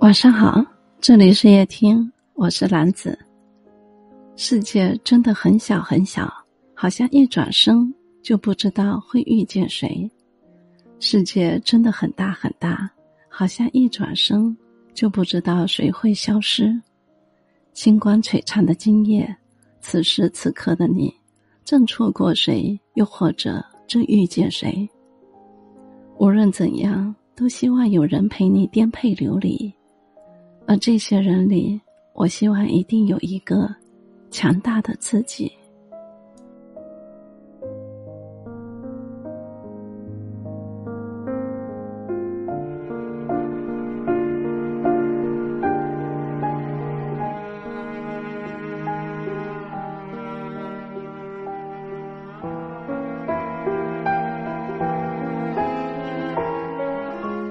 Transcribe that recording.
晚上好，这里是夜听，我是兰子。世界真的很小很小，好像一转身就不知道会遇见谁；世界真的很大很大，好像一转身就不知道谁会消失。星光璀璨的今夜，此时此刻的你，正错过谁，又或者正遇见谁？无论怎样，都希望有人陪你颠沛流离。而这些人里，我希望一定有一个强大的自己。